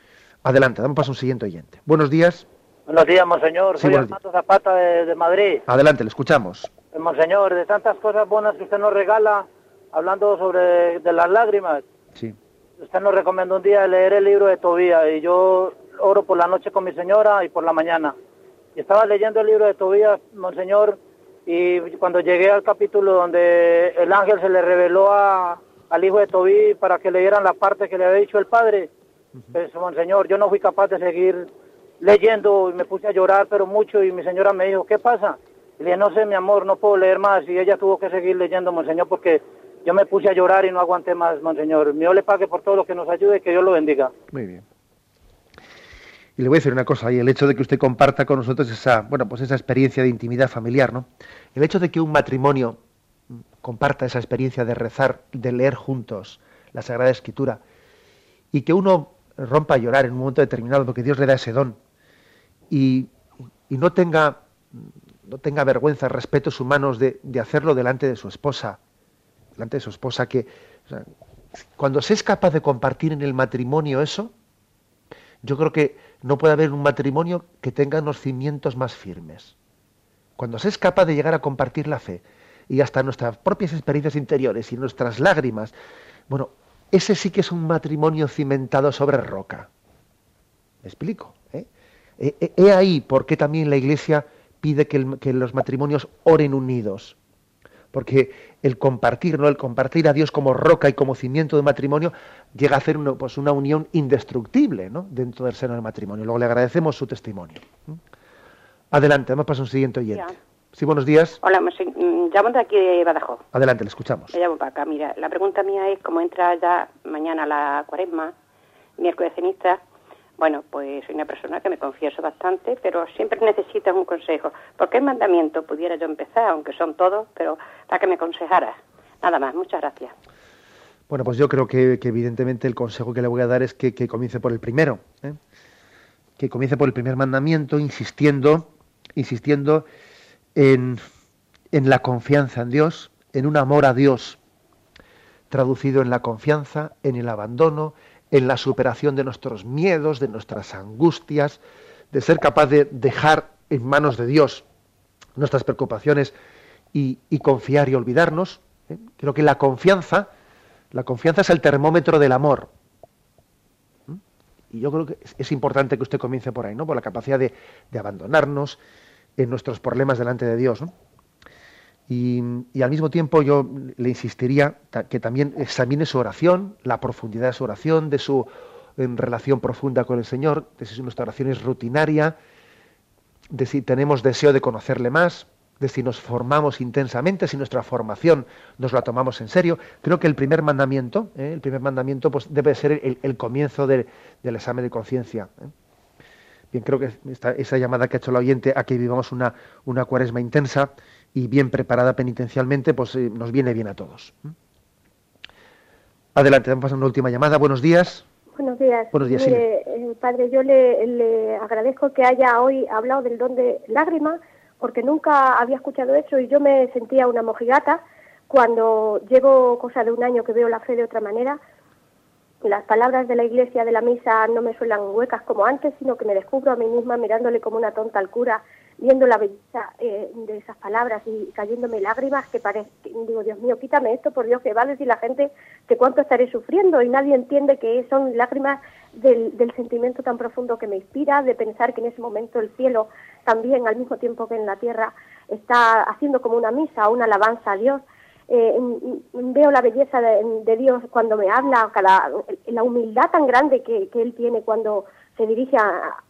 A: Adelante, damos paso a un siguiente oyente. Buenos días.
E: Buenos días, monseñor. Soy Armando Zapata de, Madrid.
A: Adelante, le escuchamos.
E: Eh, monseñor, de tantas cosas buenas que usted nos regala, hablando sobre de las lágrimas.
A: Sí.
E: Usted nos recomendó un día leer el libro de Tobías y yo oro por la noche con mi señora y por la mañana. Y estaba leyendo el libro de Tobías, Monseñor, y cuando llegué al capítulo donde el ángel se le reveló al hijo de Tobí para que leyeran la parte que le había dicho el padre, pues, Monseñor, yo no fui capaz de seguir leyendo y me puse a llorar, pero mucho, y mi señora me dijo, ¿qué pasa? Y le dije, no sé, mi amor, no puedo leer más, y ella tuvo que seguir leyendo, Monseñor, porque yo me puse a llorar y no aguanté más, Monseñor. Dios le pague por todo lo que nos ayude y que Dios lo bendiga.
A: Muy bien. Y le voy a decir una cosa, y el hecho de que usted comparta con nosotros esa, bueno, pues esa experiencia de intimidad familiar, ¿no? El hecho de que un matrimonio comparta esa experiencia de rezar, de leer juntos la Sagrada Escritura, y que uno rompa a llorar en un momento determinado porque Dios le da ese don, y, no tenga no tenga vergüenza, respetos humanos de, hacerlo delante de su esposa, delante de su esposa, que cuando se es capaz de compartir en el matrimonio eso, yo creo que no puede haber un matrimonio que tenga unos cimientos más firmes. Cuando se es capaz de llegar a compartir la fe y hasta nuestras propias experiencias interiores y nuestras lágrimas, bueno, ese sí que es un matrimonio cimentado sobre roca. ¿Me explico? ¿Eh? He, ahí por qué también la Iglesia pide que, que los matrimonios oren unidos porque el compartir, ¿no? el compartir a Dios como roca y como cimiento de matrimonio llega a ser pues una unión indestructible ¿no? dentro del seno del matrimonio. Luego le agradecemos su testimonio. Adelante, vamos a un siguiente oyente. Sí, buenos días.
F: Hola, mm, llamo de aquí de Badajoz.
A: Adelante, le escuchamos.
F: Me llamo para acá. Mira, la pregunta mía es cómo entra ya mañana la cuaresma, miércoles cenista, bueno, pues soy una persona que me confieso bastante, pero siempre necesitas un consejo. ¿Por qué mandamiento pudiera yo empezar, aunque son todos, pero para que me aconsejaras? Nada más, muchas gracias.
A: Bueno, pues yo creo que, evidentemente el consejo que le voy a dar es que, comience por el primero. ¿eh? Que comience por el primer mandamiento, insistiendo, insistiendo en, en la confianza en Dios, en un amor a Dios, traducido en la confianza, en el abandono, en la superación de nuestros miedos, de nuestras angustias, de ser capaz de dejar en manos de Dios nuestras preocupaciones y, confiar y olvidarnos. ¿eh? Creo que la confianza, la confianza es el termómetro del amor. ¿Mm? Y yo creo que es, importante que usted comience por ahí, ¿no? Por la capacidad de, de abandonarnos en nuestros problemas delante de Dios, ¿no? Y, al mismo tiempo yo le insistiría que también examine su oración, la profundidad de su oración, de su en relación profunda con el Señor, de si nuestra oración es rutinaria, de si tenemos deseo de conocerle más, de si nos formamos intensamente, si nuestra formación nos la tomamos en serio. Creo que el primer mandamiento, ¿eh? el primer mandamiento, pues debe ser el, comienzo del examen de conciencia. ¿eh? Bien, creo que esa llamada que ha hecho la oyente a que vivamos una, una cuaresma intensa y bien preparada penitencialmente, pues eh, nos viene bien a todos. Adelante, vamos a una última llamada. Buenos días.
G: Buenos días.
A: Buenos días,
G: eh, Padre, yo le, agradezco que haya hoy hablado del don de lágrimas, porque nunca había escuchado eso y yo me sentía una mojigata cuando llevo cosa de un año que veo la fe de otra manera. Las palabras de la iglesia de la misa no me suenan huecas como antes, sino que me descubro a mí misma mirándole como una tonta al cura viendo la belleza eh, de esas palabras y cayéndome lágrimas que parece, digo, Dios mío, quítame esto, por Dios, que va a decir la gente que cuánto estaré sufriendo y nadie entiende que son lágrimas del, del sentimiento tan profundo que me inspira, de pensar que en ese momento el cielo también, al mismo tiempo que en la tierra, está haciendo como una misa, una alabanza a Dios. Eh, veo la belleza de, Dios cuando me habla, la humildad tan grande que, Él tiene cuando se dirige a,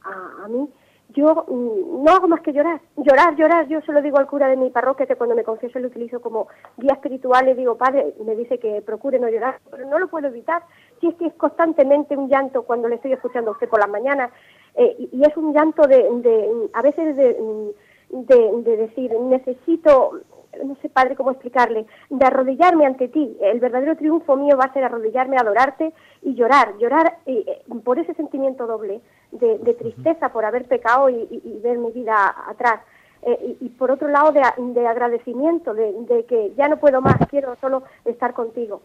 G: a mí yo mm, no hago más que llorar, llorar, llorar. Yo se lo digo al cura de mi parroquia que cuando me confieso lo utilizo como guía espiritual. Le digo, padre, me dice que procure no llorar, pero no lo puedo evitar. Si es que es constantemente un llanto cuando le estoy escuchando a usted por las mañanas eh, y, es un llanto de, a veces de, de decir, necesito no sé, padre, cómo explicarle, de arrodillarme ante ti. El verdadero triunfo mío va a ser arrodillarme, adorarte y llorar, llorar eh, por ese sentimiento doble de, tristeza por haber pecado y, ver mi vida atrás. Eh, y, por otro lado, de, agradecimiento, de, que ya no puedo más, quiero solo estar contigo.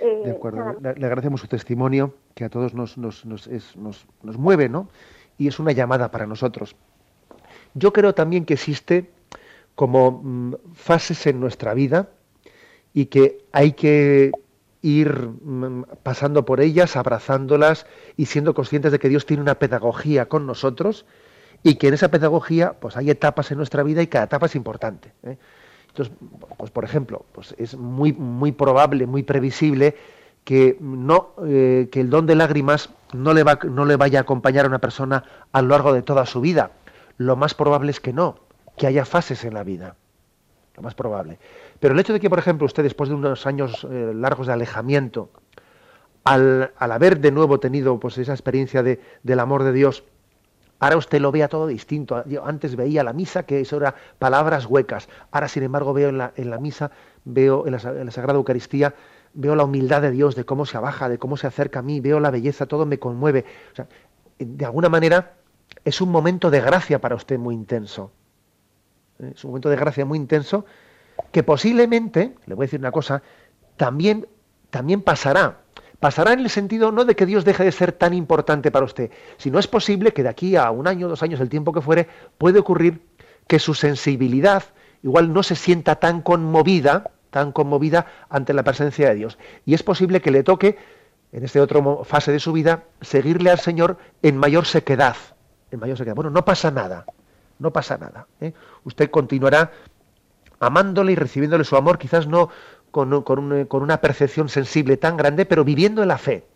A: Eh, de acuerdo, le, agradecemos su testimonio, que a todos nos, nos, nos, nos, nos mueve, ¿no? Y es una llamada para nosotros. Yo creo también que existe como mm, fases en nuestra vida y que hay que ir mm, pasando por ellas, abrazándolas y siendo conscientes de que Dios tiene una pedagogía con nosotros y que en esa pedagogía pues hay etapas en nuestra vida y cada etapa es importante. ¿eh? Entonces, pues por ejemplo, pues es muy, muy probable, muy previsible que no eh, que el don de lágrimas no le, va, no le vaya a acompañar a una persona a lo largo de toda su vida. Lo más probable es que no, que haya fases en la vida. Lo más probable. Pero el hecho de que, por ejemplo, usted después de unos años eh, largos de alejamiento, al, haber de nuevo tenido pues, esa experiencia de, del amor de Dios, ahora usted lo vea todo distinto. antes veía la misa que eso era palabras huecas. Ahora, sin embargo, veo en la, en la misa, veo en la, en la Sagrada Eucaristía, veo la humildad de Dios, de cómo se abaja, de cómo se acerca a mí, veo la belleza, todo me conmueve. De alguna manera es un momento de gracia para usted muy intenso. Es un momento de gracia muy intenso que posiblemente, le voy a decir una cosa, también, también pasará. Pasará en el sentido no de que Dios deje de ser tan importante para usted, sino es posible que de aquí a un año, dos años, el tiempo que fuere, puede ocurrir que su sensibilidad igual no se sienta tan conmovida, tan conmovida ante la presencia de Dios. Y es posible que le toque, en esta otra fase de su vida, seguirle al Señor en mayor sequedad. En mayor sequedad. Bueno, no pasa nada no pasa nada. ¿eh? Usted continuará amándole y recibiéndole su amor, quizás no con, con, una percepción sensible tan grande, pero viviendo en la fe,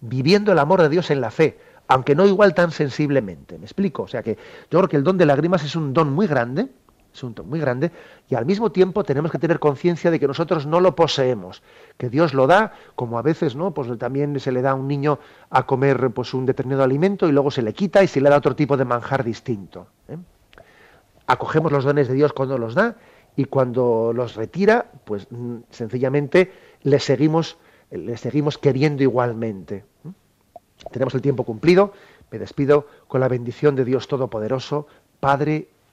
A: viviendo el amor de Dios en la fe, aunque no igual tan sensiblemente. ¿Me explico? O sea que yo creo que el don de lágrimas es un don muy grande, muy grande, y al mismo tiempo tenemos que tener conciencia de que nosotros no lo poseemos, que Dios lo da, como a veces, ¿no? Pues también se le da a un niño a comer pues un determinado alimento y luego se le quita y se le da otro tipo de manjar distinto. ¿eh? Acogemos los dones de Dios cuando los da y cuando los retira, pues mm, sencillamente le seguimos, le seguimos queriendo igualmente. ¿eh? Tenemos el tiempo cumplido. Me despido con la bendición de Dios Todopoderoso, Padre,